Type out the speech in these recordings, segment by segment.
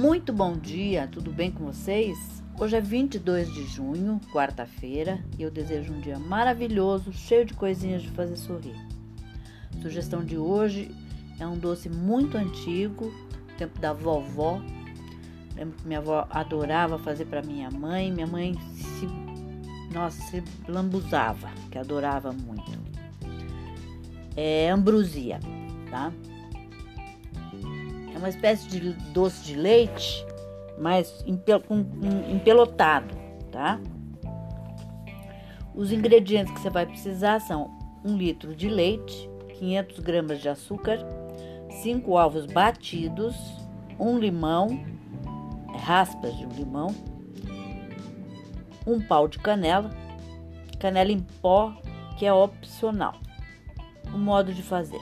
Muito bom dia, tudo bem com vocês? Hoje é 22 de junho, quarta-feira, e eu desejo um dia maravilhoso, cheio de coisinhas de fazer sorrir. A sugestão de hoje é um doce muito antigo, tempo da vovó. Lembro que minha avó adorava fazer para minha mãe, minha mãe se, nossa, se lambuzava, que adorava muito. É ambrosia, tá? Uma espécie de doce de leite, mas empelotado, tá? Os ingredientes que você vai precisar são um litro de leite, 500 gramas de açúcar, 5 ovos batidos, um limão, raspas de um limão, um pau de canela, canela em pó, que é opcional. O modo de fazer: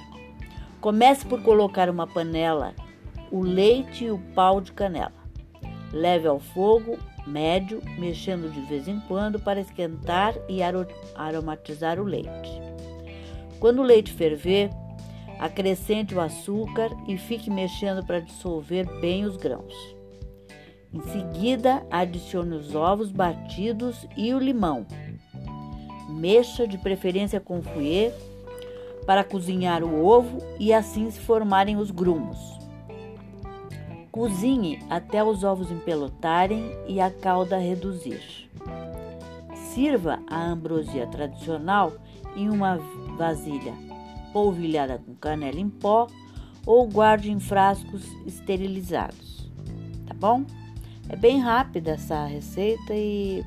comece por colocar uma panela o leite e o pau de canela. Leve ao fogo médio, mexendo de vez em quando para esquentar e aromatizar o leite. Quando o leite ferver, acrescente o açúcar e fique mexendo para dissolver bem os grãos. Em seguida, adicione os ovos batidos e o limão. Mexa de preferência com fouet para cozinhar o ovo e assim se formarem os grumos. Cozinhe até os ovos empelotarem e a calda reduzir. Sirva a ambrosia tradicional em uma vasilha polvilhada com canela em pó ou guarde em frascos esterilizados. Tá bom? É bem rápida essa receita e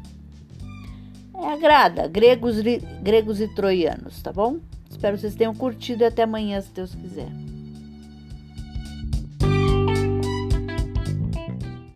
é, agrada gregos, gregos e troianos, tá bom? Espero que vocês tenham curtido e até amanhã, se Deus quiser.